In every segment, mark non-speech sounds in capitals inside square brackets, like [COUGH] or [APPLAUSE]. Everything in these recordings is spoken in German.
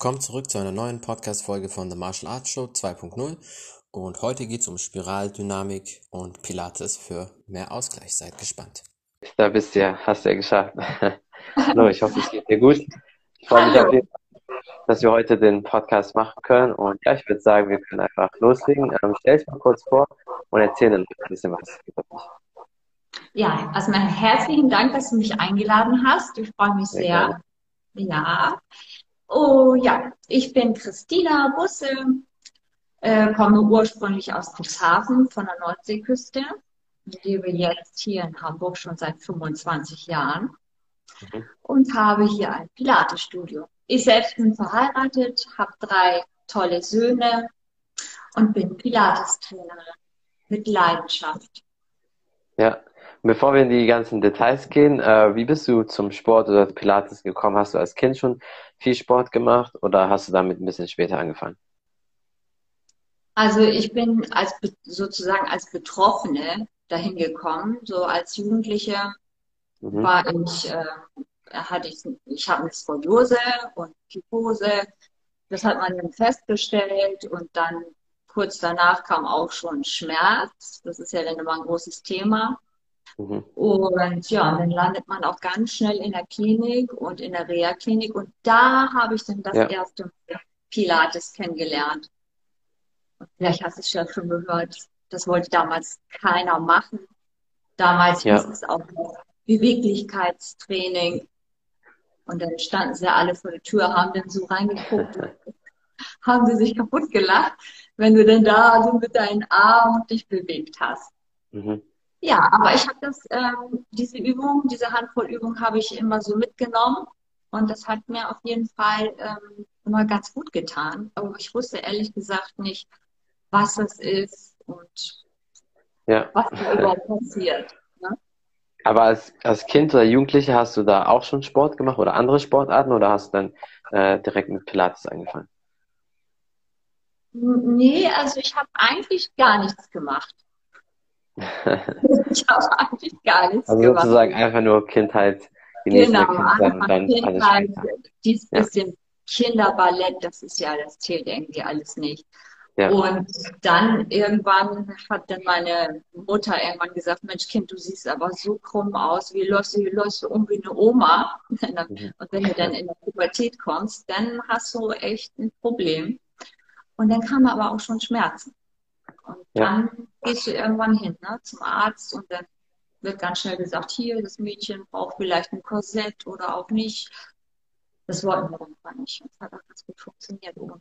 Willkommen zurück zu einer neuen Podcast-Folge von The Martial Arts Show 2.0. Und heute geht es um Spiraldynamik und Pilates für mehr Ausgleich. Seid gespannt. Da bist du ja, hast du ja geschafft. [LAUGHS] Hallo, ich hoffe, es geht dir gut. Ich freue mich auf jeden Fall, dass wir heute den Podcast machen können. Und ja, ich würde sagen, wir können einfach loslegen. Ähm, stell dich mal kurz vor und erzähl dann ein bisschen was über dich. Ja, erstmal herzlichen Dank, dass du mich eingeladen hast. Ich freue mich sehr. sehr. Ja. Oh ja, ich bin Christina Busse, äh, komme ursprünglich aus Cuxhaven von der Nordseeküste, lebe jetzt hier in Hamburg schon seit 25 Jahren mhm. und habe hier ein Pilates-Studio. Ich selbst bin verheiratet, habe drei tolle Söhne und bin Pilates-Trainerin mit Leidenschaft. Ja, Bevor wir in die ganzen Details gehen, äh, wie bist du zum Sport oder Pilates gekommen? Hast du als Kind schon viel Sport gemacht oder hast du damit ein bisschen später angefangen? Also ich bin als sozusagen als Betroffene dahin gekommen. So als Jugendliche mhm. war ich, äh, hatte ich, ich habe eine Skoliose und Kyphose. Das hat man dann festgestellt und dann kurz danach kam auch schon Schmerz. Das ist ja dann immer ein großes Thema. Mhm. Und ja, und dann landet man auch ganz schnell in der Klinik und in der Reha-Klinik. Und da habe ich dann das ja. erste Pilates kennengelernt. Und vielleicht hast du es ja schon gehört, das wollte damals keiner machen. Damals ja. hieß es auch Beweglichkeitstraining. Und dann standen sie alle vor der Tür, haben dann so reingeguckt, [LAUGHS] haben sie sich kaputt gelacht, wenn du denn da so mit deinen Armen dich bewegt hast. Mhm. Ja, aber ich habe das, ähm, diese Übung, diese Handvoll Übung habe ich immer so mitgenommen und das hat mir auf jeden Fall ähm, immer ganz gut getan. Aber ich wusste ehrlich gesagt nicht, was es ist und ja. was da überhaupt passiert. Ne? Aber als, als Kind oder Jugendliche hast du da auch schon Sport gemacht oder andere Sportarten oder hast du dann äh, direkt mit Pilates angefangen? Nee, also ich habe eigentlich gar nichts gemacht. [LAUGHS] ich habe eigentlich gar nichts also gemacht. sozusagen einfach nur Kindheit genießen. Genau, einfach dann Kindheit, dieses ja. bisschen Kinderballett, das ist ja, das zählt irgendwie alles nicht. Ja. Und dann irgendwann hat dann meine Mutter irgendwann gesagt, Mensch Kind, du siehst aber so krumm aus, wie läufst du, wie läufst du um wie eine Oma? [LAUGHS] Mhm. Und wenn du dann in die Pubertät kommst, dann hast du echt ein Problem. Und dann kamen aber auch schon Schmerzen. Und dann ja. gehst du irgendwann hin ne, zum Arzt und dann wird ganz schnell gesagt, hier, das Mädchen braucht vielleicht ein Korsett oder auch nicht. Das wollten wir dann einfach nicht. Das hat auch ganz gut funktioniert ohne.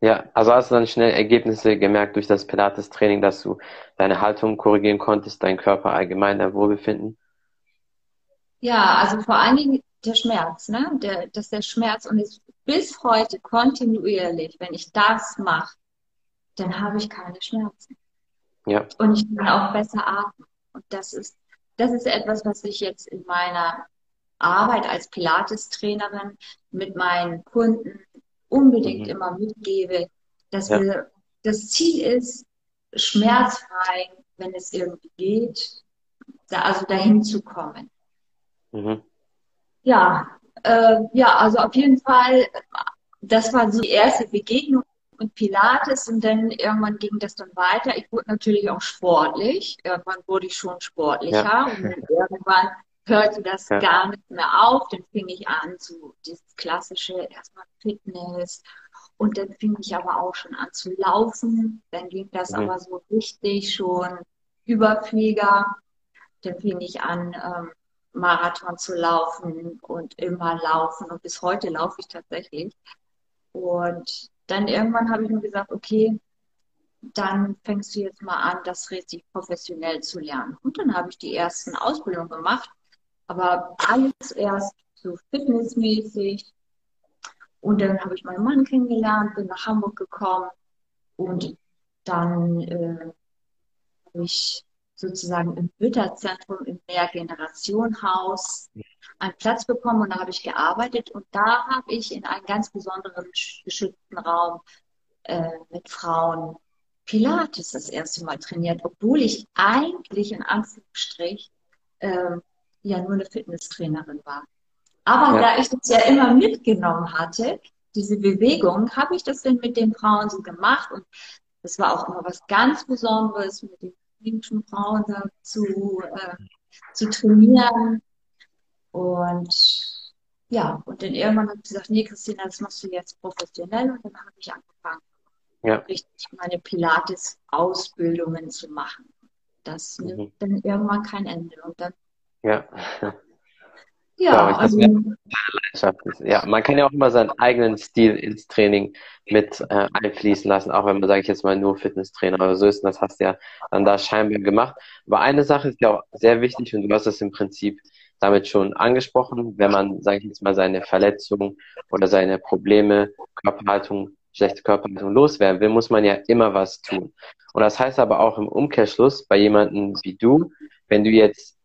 Ja, also hast du dann schnell Ergebnisse gemerkt durch das Pilates-Training, dass du deine Haltung korrigieren konntest, deinen Körper allgemein, dein Wohlbefinden? Ja, also vor allen Dingen der Schmerz, ne? Der, dass der Schmerz und ist bis heute kontinuierlich, wenn ich das mache, dann habe ich keine Schmerzen. Ja. Und ich kann auch besser atmen. Und das ist, das ist etwas, was ich jetzt in meiner Arbeit als Pilates-Trainerin mit meinen Kunden unbedingt mhm. immer mitgebe, dass ja. wir, das Ziel ist, schmerzfrei, wenn es irgendwie geht, da, also dahin zu kommen. Mhm. Ja, äh, ja, also auf jeden Fall, das war die erste Begegnung und Pilates und dann irgendwann ging das dann weiter. Ich wurde natürlich auch sportlich. Irgendwann wurde ich schon sportlicher ja. und dann irgendwann hörte das ja. gar nicht mehr auf. Dann fing ich an, so dieses klassische erstmal Fitness und dann fing ich aber auch schon an zu laufen. Dann ging das mhm. aber so richtig schon Überflieger. Dann fing ich an, ähm, Marathon zu laufen und immer laufen und bis heute laufe ich tatsächlich. Und dann irgendwann habe ich mir gesagt, okay, dann fängst du jetzt mal an, das richtig professionell zu lernen. Und dann habe ich die ersten Ausbildungen gemacht, aber alles erst so fitnessmäßig. Und dann habe ich meinen Mann kennengelernt, bin nach Hamburg gekommen und dann äh, habe ich sozusagen im Mütterzentrum im Mehrgenerationenhaus einen Platz bekommen und da habe ich gearbeitet und da habe ich in einem ganz besonderen geschützten Raum äh, mit Frauen Pilates das erste Mal trainiert, obwohl ich eigentlich in Anführungsstrich äh, ja nur eine Fitnesstrainerin war. Aber ja. da ich das ja immer mitgenommen hatte, diese Bewegung, habe ich das denn mit den Frauen so gemacht und das war auch immer was ganz Besonderes, mit den muslimischen Frauen zu, äh, zu trainieren. Und ja, und dann irgendwann habe ich gesagt, nee, Christina, das machst du jetzt professionell. Und dann habe ich angefangen, ja. richtig meine Pilates-Ausbildungen zu machen. Das mhm. nimmt dann irgendwann kein Ende. Und dann ja. Ja, ich, also. Ja, man kann ja auch immer seinen eigenen Stil ins Training mit äh, einfließen lassen, auch wenn man, sage ich jetzt mal, nur Fitnesstrainer oder so ist. Und das hast du ja dann da scheinbar gemacht. Aber eine Sache ist ja auch sehr wichtig und du hast das im Prinzip damit schon angesprochen, wenn man, sage ich jetzt mal, seine Verletzungen oder seine Probleme, Körperhaltung, schlechte Körperhaltung loswerden will, muss man ja immer was tun. Und das heißt aber auch im Umkehrschluss bei jemandem wie du, wenn du jetzt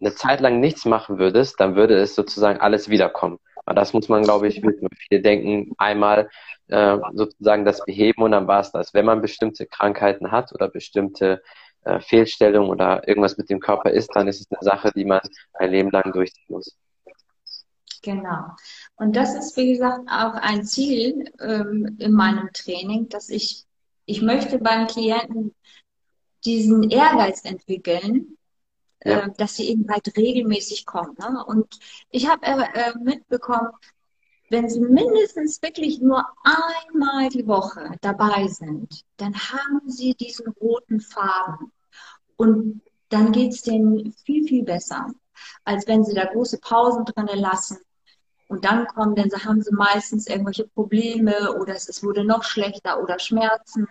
eine Zeit lang nichts machen würdest, dann würde es sozusagen alles wiederkommen. Und das muss man, glaube ich. Viele denken einmal äh, sozusagen das beheben und dann war es das. Wenn man bestimmte Krankheiten hat oder bestimmte äh, Fehlstellungen oder irgendwas mit dem Körper ist, dann ist es eine Sache, die man ein Leben lang durchziehen muss. Genau. Und das ist, wie gesagt, auch ein Ziel ähm, in meinem Training, dass ich, ich möchte beim Klienten diesen Ehrgeiz entwickeln, ja. äh, dass sie eben halt regelmäßig kommen. Ne? Und ich habe äh, äh, mitbekommen, wenn sie mindestens wirklich nur einmal die Woche dabei sind, dann haben sie diesen roten Faden. Und dann geht es denen viel, viel besser, als wenn sie da große Pausen drinnen lassen. Und dann kommen, denn sie haben sie meistens irgendwelche Probleme oder es wurde noch schlechter oder Schmerzen.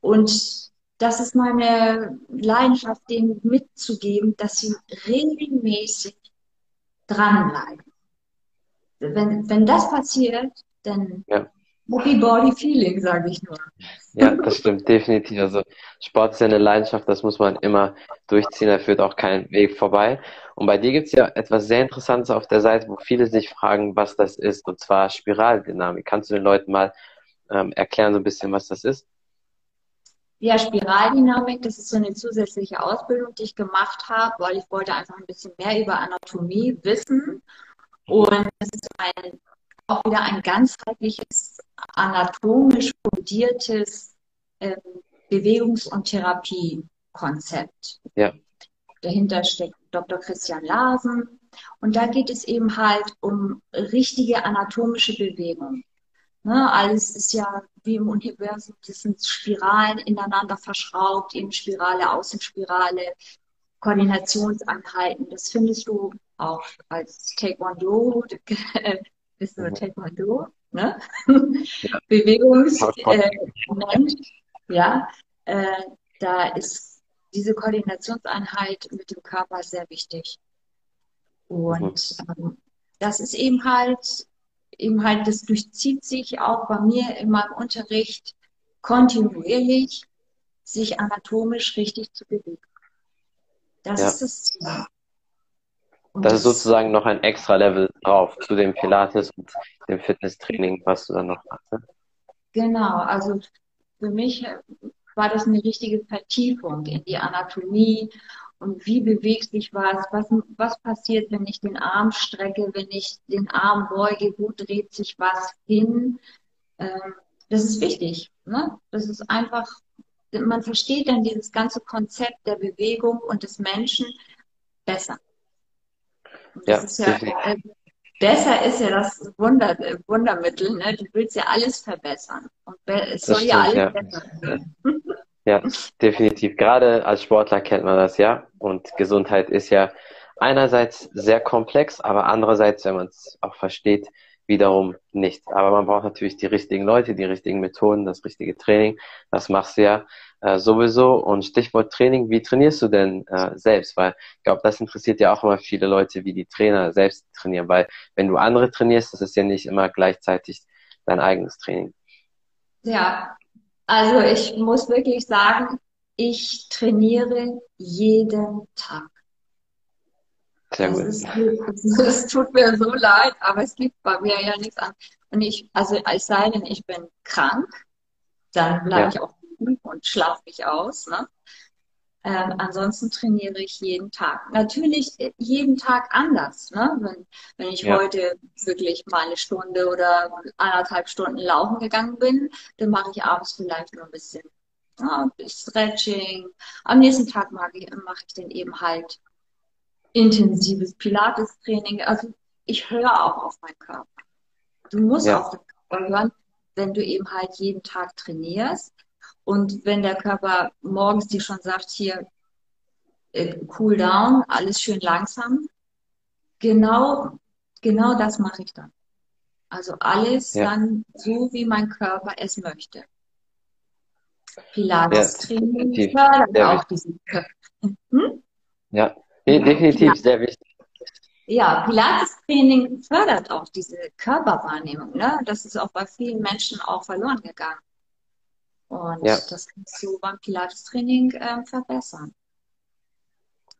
Und das ist meine Leidenschaft, denen mitzugeben, dass sie regelmäßig dranbleiben. Wenn, wenn das passiert, dann ja. Happy Body Feeling, sage ich nur. Ja, das stimmt, definitiv. Also Sport ist ja eine Leidenschaft, das muss man immer durchziehen, da führt auch kein Weg vorbei. Und bei dir gibt es ja etwas sehr Interessantes auf der Seite, wo viele sich fragen, was das ist, und zwar Spiraldynamik. Kannst du den Leuten mal ähm, erklären, so ein bisschen, was das ist? Ja, Spiraldynamik, das ist so eine zusätzliche Ausbildung, die ich gemacht habe, weil ich wollte einfach ein bisschen mehr über Anatomie wissen. Und es ist ein, auch wieder ein ganzheitliches, anatomisch fundiertes ähm, Bewegungs- und Therapiekonzept. Ja. Dahinter steckt Dr. Christian Larsen. Und da geht es eben halt um richtige anatomische Bewegung. Ne, alles ist ja wie im Universum, das sind Spiralen ineinander verschraubt, eben Spirale, Außenspirale, Koordinationseinheiten. Das findest du auch als Taekwondo, [LAUGHS] bist du mhm. Taekwondo, ne? Ja. [LAUGHS] Bewegungsmensch, äh, ja, äh, da ist diese Koordinationseinheit mit dem Körper sehr wichtig. Und mhm. ähm, das ist eben halt eben halt, das durchzieht sich auch bei mir in meinem Unterricht kontinuierlich, sich anatomisch richtig zu bewegen. Das ja. ist das Ziel. Und das ist sozusagen noch ein extra Level drauf zu dem Pilates und dem Fitnesstraining, was du dann noch machst. Ne? Genau, also für mich war das eine richtige Vertiefung in die Anatomie und wie bewegt sich was, was, was passiert, wenn ich den Arm strecke, wenn ich den Arm beuge, wo dreht sich was hin. Ähm, das ist wichtig. Ne? Das ist einfach, man versteht dann dieses ganze Konzept der Bewegung und des Menschen besser. ja, ist ja äh, besser ist ja das Wunder, Wundermittel. Ne? Du willst ja alles verbessern. Und es soll stimmt, ja alles ja. besser werden. [LAUGHS] Ja, definitiv. Gerade als Sportler kennt man das ja. Und Gesundheit ist ja einerseits sehr komplex, aber andererseits, wenn man es auch versteht, wiederum nicht. Aber man braucht natürlich die richtigen Leute, die richtigen Methoden, das richtige Training. Das machst du ja äh, sowieso. Und Stichwort Training, wie trainierst du denn äh, selbst? Weil ich glaube, das interessiert ja auch immer viele Leute, wie die Trainer selbst trainieren. Weil wenn du andere trainierst, das ist ja nicht immer gleichzeitig dein eigenes Training. Ja, also ich muss wirklich sagen, ich trainiere jeden Tag. Sehr gut. Es, [LAUGHS] es tut mir so leid, aber es gibt bei mir ja nichts an. Und ich, also als sei denn, ich bin krank, dann bleibe ja. ich auch und schlafe mich aus. Ne? Ähm, ansonsten trainiere ich jeden Tag. Natürlich äh, jeden Tag anders. Ne? Wenn, wenn ich Ja. heute wirklich mal eine Stunde oder anderthalb Stunden laufen gegangen bin, dann mache ich abends vielleicht nur ein bisschen, ja, Stretching. Am nächsten Tag mache ich, mache ich dann eben halt intensives Pilates-Training. Also ich höre auch auf meinen Körper. Du musst Ja. auf den Körper hören, wenn du eben halt jeden Tag trainierst. Und wenn der Körper morgens dir schon sagt, hier, äh, cool down, alles schön langsam, genau, genau das mache ich dann. Also alles Ja. dann so, wie mein Körper es möchte. Ja, Pilates-Training definitiv. fördert auch wichtig. diesen Körper. Hm? Ja, nee, definitiv sehr wichtig. Ja, Pilates-Training fördert auch diese Körperwahrnehmung, ne? Das ist auch bei vielen Menschen auch verloren gegangen. Und Ja, das kannst du beim Pilates-Training ähm, verbessern.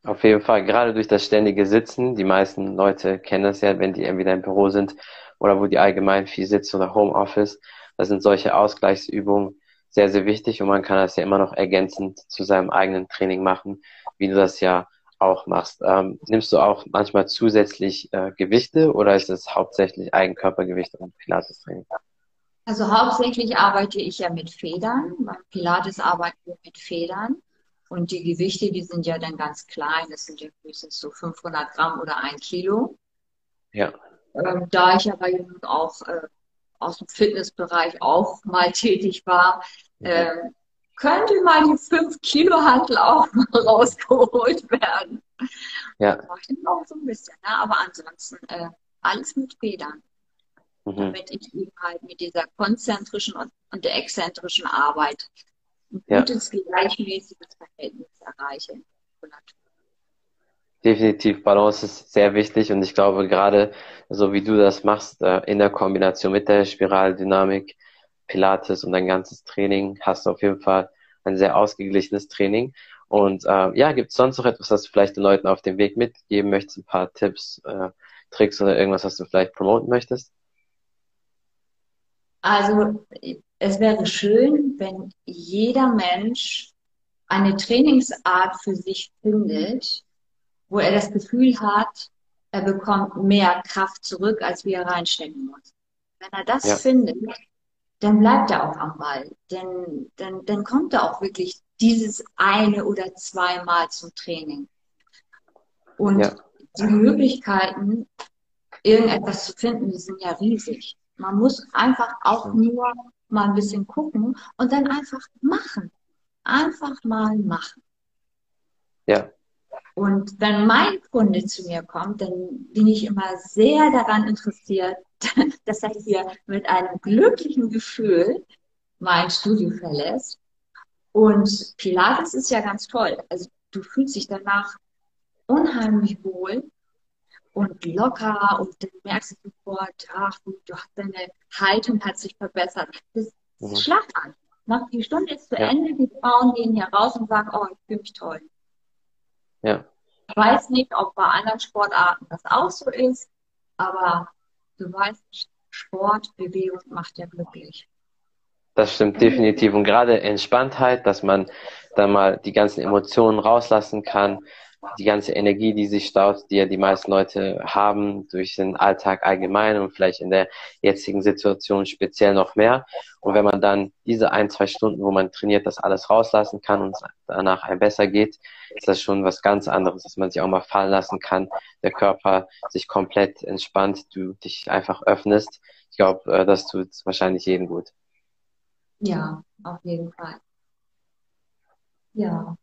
auf jeden Fall. Gerade durch das ständige Sitzen. Die meisten Leute kennen das ja, wenn die entweder im Büro sind oder wo die allgemein viel sitzen oder Homeoffice. Da sind solche Ausgleichsübungen sehr, sehr wichtig und man kann das ja immer noch ergänzend zu seinem eigenen Training machen, wie du das ja auch machst. Ähm, nimmst du auch manchmal zusätzlich äh, Gewichte oder ist es hauptsächlich Eigenkörpergewicht und Pilates-Training? Also hauptsächlich arbeite ich ja mit Federn. Beim Pilates arbeiten wir mit Federn. Und die Gewichte, die sind ja dann ganz klein. Das sind ja höchstens so 500 Gramm oder ein Kilo. Ja, Ähm, da ich aber nun auch äh, aus dem Fitnessbereich auch mal tätig war, mhm. ähm, könnte mal die 5 Kilo Hantel auch [LAUGHS] mal rausgeholt werden. ja, Das mache ich dann auch so ein bisschen. Ne? Aber ansonsten äh, alles mit Federn, mhm. damit ich eben halt mit dieser konzentrischen und, und der exzentrischen Arbeit ein Ja. gutes, gleichmäßiges Verhältnis erreiche. Definitiv, Balance ist sehr wichtig und ich glaube gerade so wie du das machst, äh, in der Kombination mit der Spiraldynamik, Pilates und dein ganzes Training, hast du auf jeden Fall ein sehr ausgeglichenes Training. Und äh, ja, gibt es sonst noch etwas, was du vielleicht den Leuten auf dem Weg mitgeben möchtest, ein paar Tipps, äh, Tricks oder irgendwas, was du vielleicht promoten möchtest? Also es wäre schön, wenn jeder Mensch eine Trainingsart für sich findet, wo er das Gefühl hat, er bekommt mehr Kraft zurück, als wie er reinstecken muss. Wenn er das Ja, findet, dann bleibt er auch am Ball. Denn, dann, dann kommt er auch wirklich dieses eine oder zweimal zum Training. Und ja, die Möglichkeiten, irgendetwas zu finden, die sind ja riesig. Man muss einfach auch nur mal ein bisschen gucken und dann einfach machen. Einfach mal machen. Ja, Und wenn mein Kunde zu mir kommt, dann bin ich immer sehr daran interessiert, [LAUGHS] dass er hier mit einem glücklichen Gefühl mein Studio verlässt. Und Pilates ist ja ganz toll. Also du fühlst dich danach unheimlich wohl und locker und dann merkst du sofort, ach, du, du hast deine Haltung hat sich verbessert. Das mhm. ist Schlagartig. Nach die Stunde ist zu Ja, Ende, die Frauen gehen hier raus und sagen, oh, ich fühle mich toll. ja. Ich weiß nicht, ob bei anderen Sportarten das auch so ist, aber du weißt, Sport, Bewegung macht ja glücklich. Das stimmt definitiv. Und gerade Entspanntheit, dass man da mal die ganzen Emotionen rauslassen kann, die ganze Energie, die sich staut, die ja die meisten Leute haben durch den Alltag allgemein und vielleicht in der jetzigen Situation speziell noch mehr. Und wenn man dann diese ein, zwei Stunden, wo man trainiert, das alles rauslassen kann und danach einem besser geht, ist das schon was ganz anderes, dass man sich auch mal fallen lassen kann, der Körper sich komplett entspannt, du dich einfach öffnest. Ich glaube, äh, das tut wahrscheinlich jedem gut. Ja, auf jeden Fall. Ja,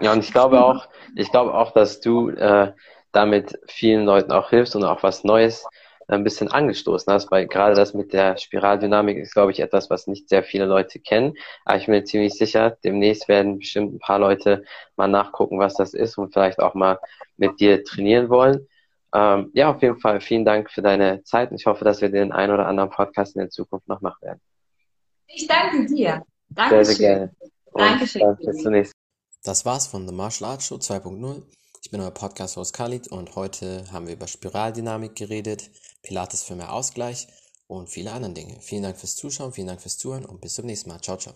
Ja, und ich glaube auch, ich glaube auch, dass du äh, damit vielen Leuten auch hilfst und auch was Neues ein bisschen angestoßen hast, weil gerade das mit der Spiraldynamik ist, glaube ich, etwas, was nicht sehr viele Leute kennen. Aber ich bin mir ziemlich sicher, demnächst werden bestimmt ein paar Leute mal nachgucken, was das ist und vielleicht auch mal mit dir trainieren wollen. Ähm, ja, auf jeden Fall vielen Dank für deine Zeit und ich hoffe, dass wir den einen oder anderen Podcast in der Zukunft noch machen werden. ich danke dir. Sehr, sehr Dankeschön. gerne. Und Dankeschön, bis Kili. zunächst. Das war's von The Martial Arts Show 2.0. Ich bin euer Podcast-Host Khalid und heute haben wir über Spiraldynamik geredet, Pilates für mehr Ausgleich und viele andere Dinge. Vielen Dank fürs Zuschauen, vielen Dank fürs Zuhören und bis zum nächsten Mal. Ciao, ciao.